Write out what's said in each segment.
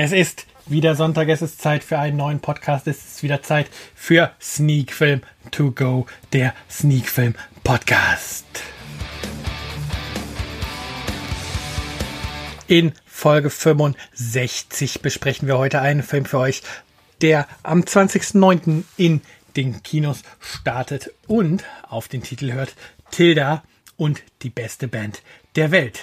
Es ist wieder Sonntag, es ist Zeit für einen neuen Podcast, es ist wieder Zeit für Sneak Film to go, der Sneak Film Podcast. In Folge 65 besprechen wir heute einen Film für euch, der am 20.09. in den Kinos startet und auf den Titel hört Tilda und die beste Band der Welt.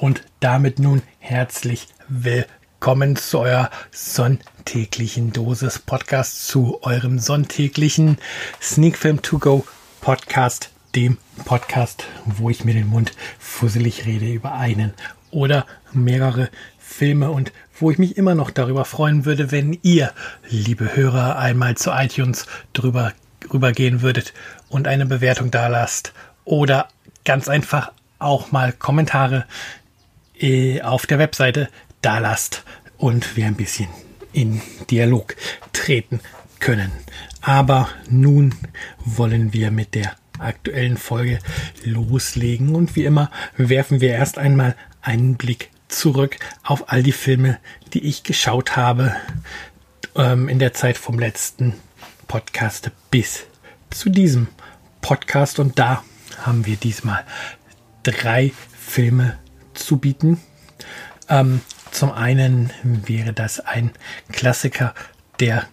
Und damit nun herzlich willkommen zu eurer sonntäglichen Dosis Podcast, zu eurem sonntäglichen Sneak Film To Go Podcast, dem Podcast, wo ich mir den Mund fusselig rede über einen oder mehrere Filme und wo ich mich immer noch darüber freuen würde, wenn ihr, liebe Hörer, einmal zu iTunes drüber rübergehen würdet und eine Bewertung da lasst oder ganz einfach auch mal Kommentare äh, auf der Webseite da lasst und wir ein bisschen in Dialog treten können. Aber nun wollen wir mit der aktuellen Folge loslegen und wie immer werfen wir erst einmal einen Blick zurück auf all die Filme, die ich geschaut habe ähm, in der Zeit vom letzten Podcast bis zu diesem Podcast und da haben wir diesmal drei Filme zu bieten. Ähm, zum einen wäre das ein Klassiker, der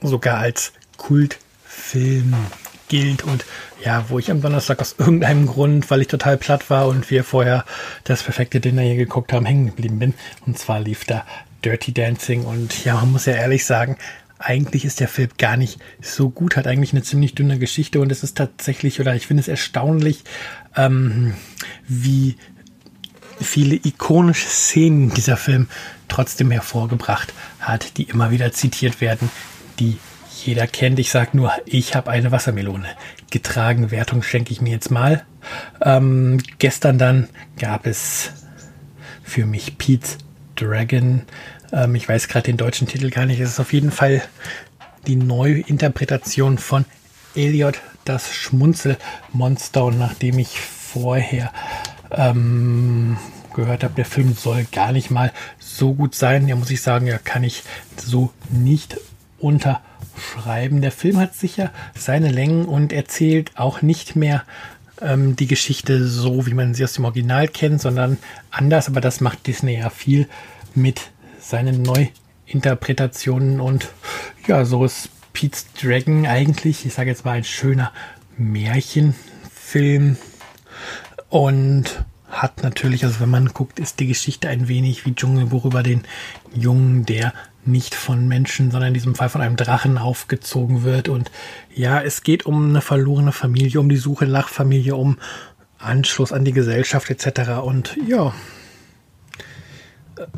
sogar als Kultfilm gilt und ja, wo ich am Donnerstag aus irgendeinem Grund, weil ich total platt war und wir vorher das perfekte Dinner hier geguckt haben, hängen geblieben bin. Und zwar lief da Dirty Dancing und ja, man muss ja ehrlich sagen, eigentlich ist der Film gar nicht so gut, hat eigentlich eine ziemlich dünne Geschichte und es ist tatsächlich, oder ich finde es erstaunlich, ähm, wie viele ikonische Szenen dieser Film trotzdem hervorgebracht hat, die immer wieder zitiert werden, die jeder kennt. Ich sage nur, ich habe eine Wassermelone getragen. Wertung schenke ich mir jetzt mal. Ähm, gestern dann gab es für mich Pete's Dragon. Ähm, ich weiß gerade den deutschen Titel gar nicht. Es ist auf jeden Fall die Neuinterpretation von Elliot, das Schmunzelmonster. Und nachdem ich vorher ähm, gehört habe, der Film soll gar nicht mal so gut sein. Ja, muss ich sagen, ja, kann ich so nicht unterschreiben. Der Film hat sicher seine Längen und erzählt auch nicht mehr ähm, die Geschichte so, wie man sie aus dem Original kennt, sondern anders. Aber das macht Disney ja viel mit seinen Neuinterpretationen. Und ja, so ist Pete's Dragon eigentlich, ich sage jetzt mal, ein schöner Märchenfilm. Und hat natürlich, also wenn man guckt, ist die Geschichte ein wenig wie Dschungelbuch über den Jungen, der nicht von Menschen, sondern in diesem Fall von einem Drachen aufgezogen wird. Und ja, es geht um eine verlorene Familie, um die Suche nach Familie, um Anschluss an die Gesellschaft etc. Und ja,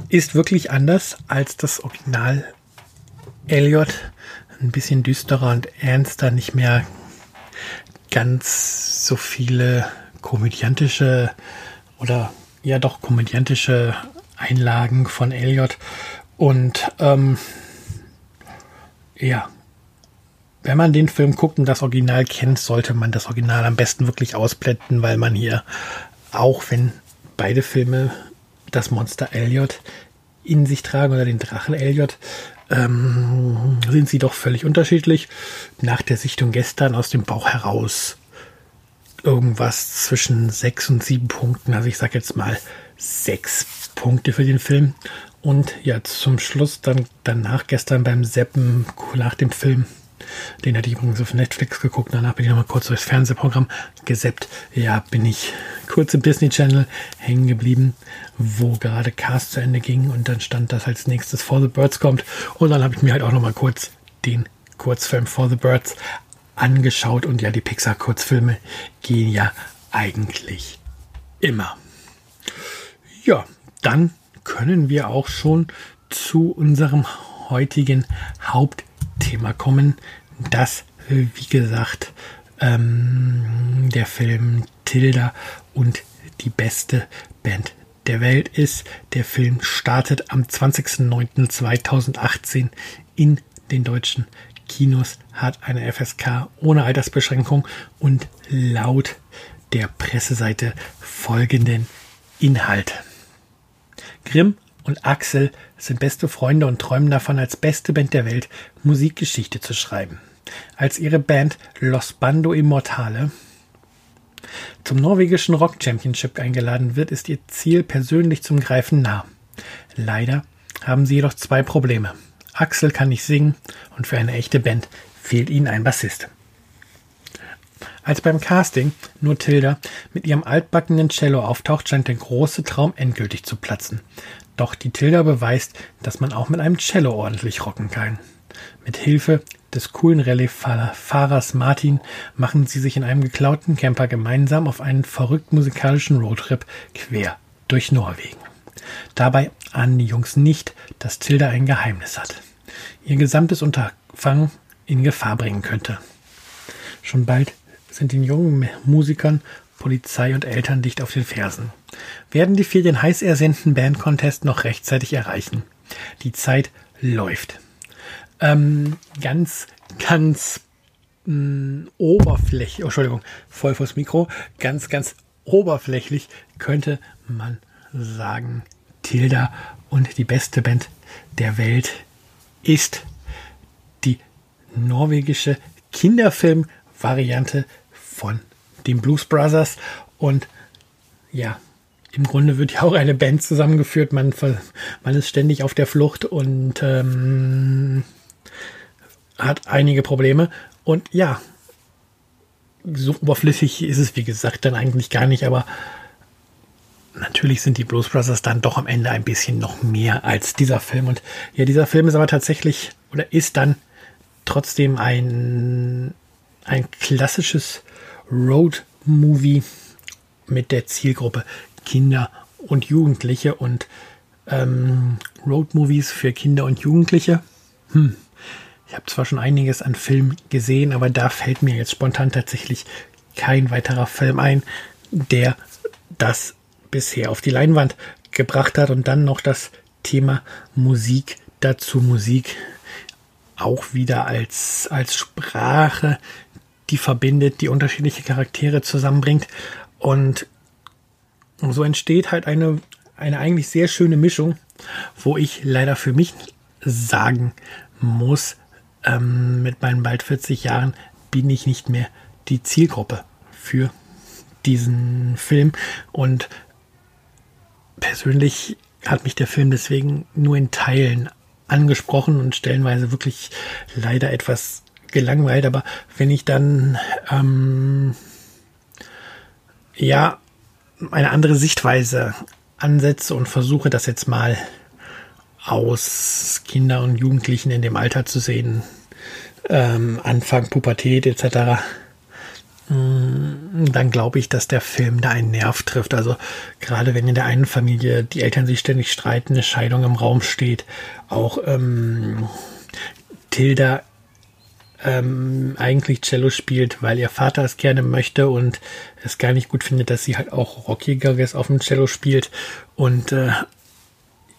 ist wirklich anders als das Original Elliot. Ein bisschen düsterer und ernster, nicht mehr ganz so viele komödiantische oder ja doch komödiantische Einlagen von Elliot. Und ähm, ja, wenn man den Film guckt und das Original kennt, sollte man das Original am besten wirklich ausblenden, weil man hier, auch wenn beide Filme das Monster Elliot in sich tragen oder den Drachen Elliot, ähm, sind sie doch völlig unterschiedlich. Nach der Sichtung gestern aus dem Bauch heraus irgendwas zwischen sechs und sieben Punkten. Also ich sage jetzt mal sechs Punkte für den Film. Und ja, zum Schluss dann danach gestern beim Seppen nach dem Film, den hatte ich übrigens auf Netflix geguckt, danach bin ich nochmal kurz durchs Fernsehprogramm geseppt. Ja, bin ich kurz im Disney Channel hängen geblieben, wo gerade Cast zu Ende ging und dann stand das als nächstes For the Birds kommt. Und dann habe ich mir halt auch nochmal kurz den Kurzfilm For the Birds angeschaut und ja, die Pixar-Kurzfilme gehen ja eigentlich immer. Ja, dann können wir auch schon zu unserem heutigen Hauptthema kommen. Das, wie gesagt, ähm, der Film Tilda und die beste Band der Welt ist. Der Film startet am 20.09.2018 in den deutschen Kinos, hat eine FSK ohne Altersbeschränkung und laut der Presseseite folgenden Inhalt. Grimm und Axel sind beste Freunde und träumen davon, als beste Band der Welt Musikgeschichte zu schreiben. Als ihre Band Los Bando Immortale zum norwegischen Rock Championship eingeladen wird, ist ihr Ziel persönlich zum Greifen nah. Leider haben sie jedoch zwei Probleme. Axel kann nicht singen und für eine echte Band fehlt ihnen ein Bassist. Als beim Casting nur Tilda mit ihrem altbackenen Cello auftaucht, scheint der große Traum endgültig zu platzen. Doch die Tilda beweist, dass man auch mit einem Cello ordentlich rocken kann. Mit Hilfe des coolen Rallye-Fahrers Martin machen sie sich in einem geklauten Camper gemeinsam auf einen verrückt musikalischen Roadtrip quer durch Norwegen. Dabei ahnen die Jungs nicht, dass Tilda ein Geheimnis hat. Ihr gesamtes Unterfangen in Gefahr bringen könnte. Schon bald sind den jungen Musikern Polizei und Eltern dicht auf den Fersen. Werden die vier den heiß ersehnten Bandcontest noch rechtzeitig erreichen? Die Zeit läuft. Ähm, ganz, ganz mh, oberflächlich, oh, Entschuldigung, voll vors Mikro, ganz, ganz oberflächlich könnte man sagen, Tilda und die beste Band der Welt ist die norwegische Kinderfilm-Variante von den Blues Brothers. Und ja, im Grunde wird ja auch eine Band zusammengeführt. Man, man ist ständig auf der Flucht und ähm, hat einige Probleme. Und ja, so oberflüssig ist es, wie gesagt, dann eigentlich gar nicht. Aber natürlich sind die Blues Brothers dann doch am Ende ein bisschen noch mehr als dieser Film. Und ja, dieser Film ist aber tatsächlich oder ist dann trotzdem ein, ein klassisches Road-Movie mit der Zielgruppe Kinder und Jugendliche und ähm, Road-Movies für Kinder und Jugendliche. Hm. Ich habe zwar schon einiges an Filmen gesehen, aber da fällt mir jetzt spontan tatsächlich kein weiterer Film ein, der das bisher auf die Leinwand gebracht hat und dann noch das Thema Musik dazu Musik auch wieder als, als Sprache, die verbindet, die unterschiedliche Charaktere zusammenbringt. Und so entsteht halt eine, eine eigentlich sehr schöne Mischung, wo ich leider für mich sagen muss, ähm, mit meinen bald 40 Jahren bin ich nicht mehr die Zielgruppe für diesen Film. Und persönlich hat mich der Film deswegen nur in Teilen angesprochen und stellenweise wirklich leider etwas gelangweilt, aber wenn ich dann ähm, ja eine andere Sichtweise ansetze und versuche das jetzt mal aus Kinder und Jugendlichen in dem Alter zu sehen, ähm, Anfang Pubertät etc., dann glaube ich, dass der Film da einen Nerv trifft. Also gerade wenn in der einen Familie die Eltern sich ständig streiten, eine Scheidung im Raum steht, auch ähm, Tilda ähm, eigentlich Cello spielt, weil ihr Vater es gerne möchte und es gar nicht gut findet, dass sie halt auch Rockigeres auf dem Cello spielt. Und äh,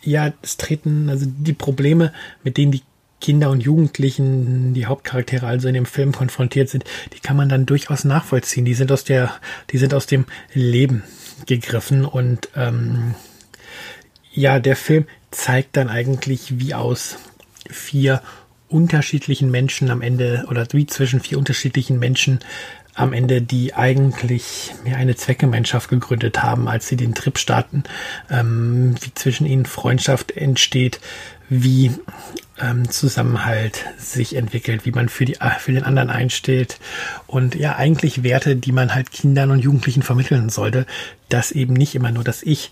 ja, es treten also die Probleme, mit denen die Kinder und Jugendlichen, die Hauptcharaktere also in dem Film konfrontiert sind, die kann man dann durchaus nachvollziehen. Die sind aus der, die sind aus dem Leben gegriffen und ähm, ja, der Film zeigt dann eigentlich, wie aus vier unterschiedlichen Menschen am Ende oder wie zwischen vier unterschiedlichen Menschen am Ende, die eigentlich mehr eine Zweckgemeinschaft gegründet haben, als sie den Trip starten, ähm, wie zwischen ihnen Freundschaft entsteht, wie ähm, Zusammenhalt sich entwickelt, wie man für, die, für den anderen einsteht und ja eigentlich Werte, die man halt Kindern und Jugendlichen vermitteln sollte, dass eben nicht immer nur das Ich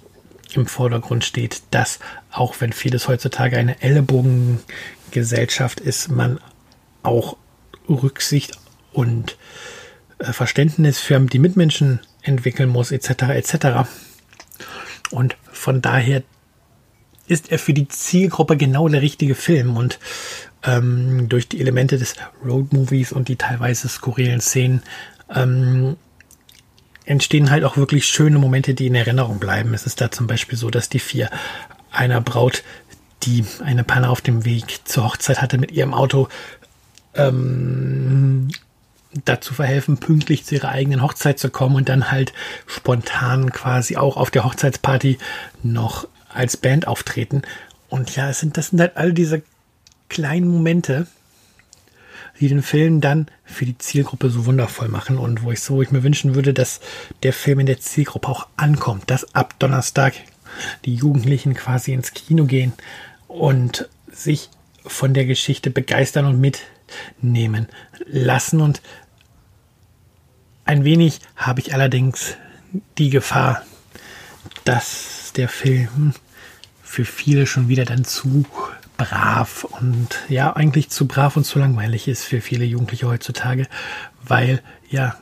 im Vordergrund steht, dass auch wenn vieles heutzutage eine Ellenbogengesellschaft ist, man auch Rücksicht und äh, Verständnis für die Mitmenschen entwickeln muss, etc. etc. Und von daher ist er für die Zielgruppe genau der richtige Film und ähm, durch die Elemente des Road Movies und die teilweise skurrilen Szenen ähm, entstehen halt auch wirklich schöne Momente, die in Erinnerung bleiben. Es ist da zum Beispiel so, dass die vier einer Braut, die eine Panne auf dem Weg zur Hochzeit hatte, mit ihrem Auto ähm, dazu verhelfen, pünktlich zu ihrer eigenen Hochzeit zu kommen und dann halt spontan quasi auch auf der Hochzeitsparty noch als Band auftreten. Und ja, es sind, das sind halt all diese kleinen Momente, die den Film dann für die Zielgruppe so wundervoll machen und wo ich so, ich mir wünschen würde, dass der Film in der Zielgruppe auch ankommt, dass ab Donnerstag die Jugendlichen quasi ins Kino gehen und sich von der Geschichte begeistern und mitnehmen lassen. Und ein wenig habe ich allerdings die Gefahr, dass der Film für viele schon wieder dann zu brav und ja, eigentlich zu brav und zu langweilig ist für viele Jugendliche heutzutage, weil ja,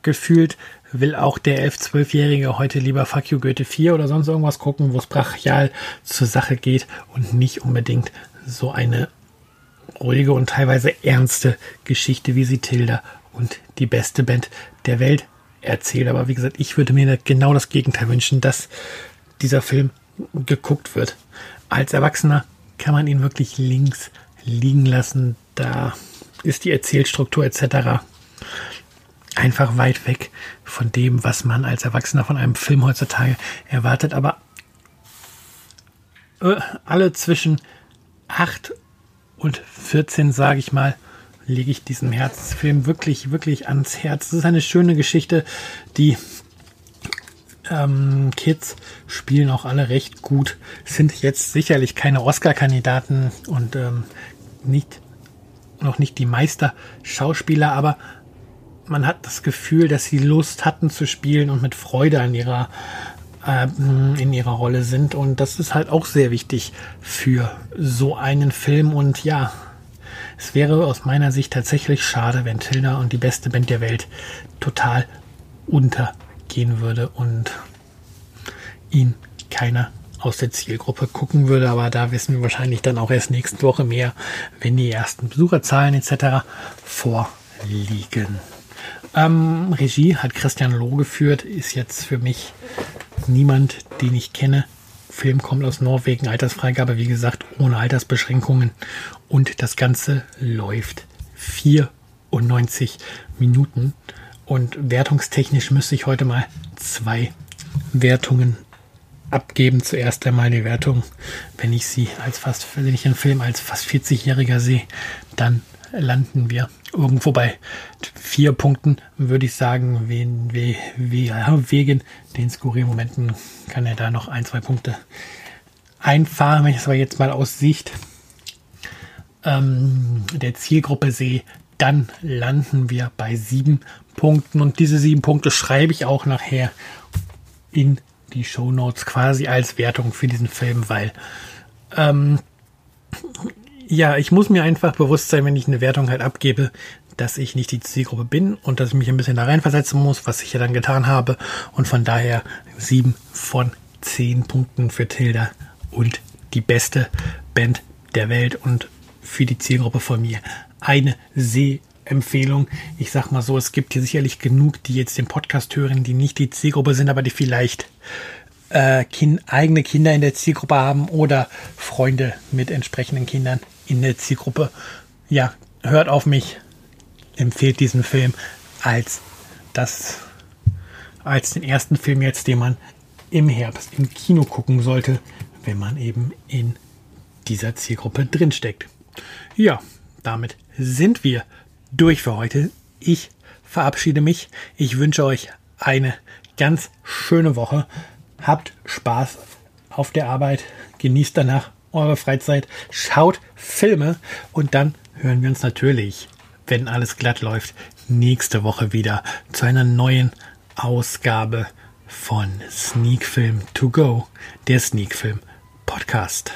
gefühlt will auch der 11-, 12-Jährige heute lieber Fuck You Goethe 4 oder sonst irgendwas gucken, wo es brachial zur Sache geht und nicht unbedingt so eine ruhige und teilweise ernste Geschichte wie sie Tilda und die beste Band der Welt erzählt. Aber wie gesagt, ich würde mir genau das Gegenteil wünschen, dass dieser Film geguckt wird. Als Erwachsener kann man ihn wirklich links liegen lassen. Da ist die Erzählstruktur etc. einfach weit weg von dem, was man als Erwachsener von einem Film heutzutage erwartet. Aber äh, alle zwischen 8 und 14, sage ich mal, lege ich diesem Herzfilm wirklich, wirklich ans Herz. Es ist eine schöne Geschichte, die ähm, Kids spielen auch alle recht gut, sind jetzt sicherlich keine Oscar-Kandidaten und ähm, nicht, noch nicht die Meister-Schauspieler, aber man hat das Gefühl, dass sie Lust hatten zu spielen und mit Freude an ihrer ähm, in ihrer Rolle sind. Und das ist halt auch sehr wichtig für so einen Film. Und ja, es wäre aus meiner Sicht tatsächlich schade, wenn Tilda und die beste Band der Welt total unter gehen würde und ihn keiner aus der Zielgruppe gucken würde. Aber da wissen wir wahrscheinlich dann auch erst nächste Woche mehr, wenn die ersten Besucherzahlen etc. vorliegen. Ähm, Regie hat Christian Loh geführt, ist jetzt für mich niemand, den ich kenne. Film kommt aus Norwegen, Altersfreigabe, wie gesagt, ohne Altersbeschränkungen. Und das Ganze läuft 94 Minuten. Und wertungstechnisch müsste ich heute mal zwei Wertungen abgeben. Zuerst einmal die Wertung, wenn ich sie als fast, wenn ich einen Film als fast 40-Jähriger sehe, dann landen wir irgendwo bei vier Punkten, würde ich sagen, wegen, wegen den skurrilen Momenten kann er da noch ein, zwei Punkte einfahren. Wenn ich es aber jetzt mal aus Sicht ähm, der Zielgruppe sehe, dann landen wir bei sieben Punkten. Und diese sieben Punkte schreibe ich auch nachher in die Show Notes quasi als Wertung für diesen Film, weil ähm, ja, ich muss mir einfach bewusst sein, wenn ich eine Wertung halt abgebe, dass ich nicht die Zielgruppe bin und dass ich mich ein bisschen da reinversetzen muss, was ich ja dann getan habe. Und von daher sieben von zehn Punkten für Tilda und die beste Band der Welt und für die Zielgruppe von mir eine Sehempfehlung. Ich sag mal so, es gibt hier sicherlich genug, die jetzt den Podcast hören, die nicht die Zielgruppe sind, aber die vielleicht äh, kind, eigene Kinder in der Zielgruppe haben oder Freunde mit entsprechenden Kindern in der Zielgruppe. Ja, hört auf mich, empfehlt diesen Film als das, als den ersten Film jetzt, den man im Herbst im Kino gucken sollte, wenn man eben in dieser Zielgruppe drinsteckt. Ja, damit sind wir durch für heute. Ich verabschiede mich. Ich wünsche euch eine ganz schöne Woche. Habt Spaß auf der Arbeit. Genießt danach eure Freizeit. Schaut Filme. Und dann hören wir uns natürlich, wenn alles glatt läuft, nächste Woche wieder zu einer neuen Ausgabe von Sneak Film to Go, der Sneak Film Podcast.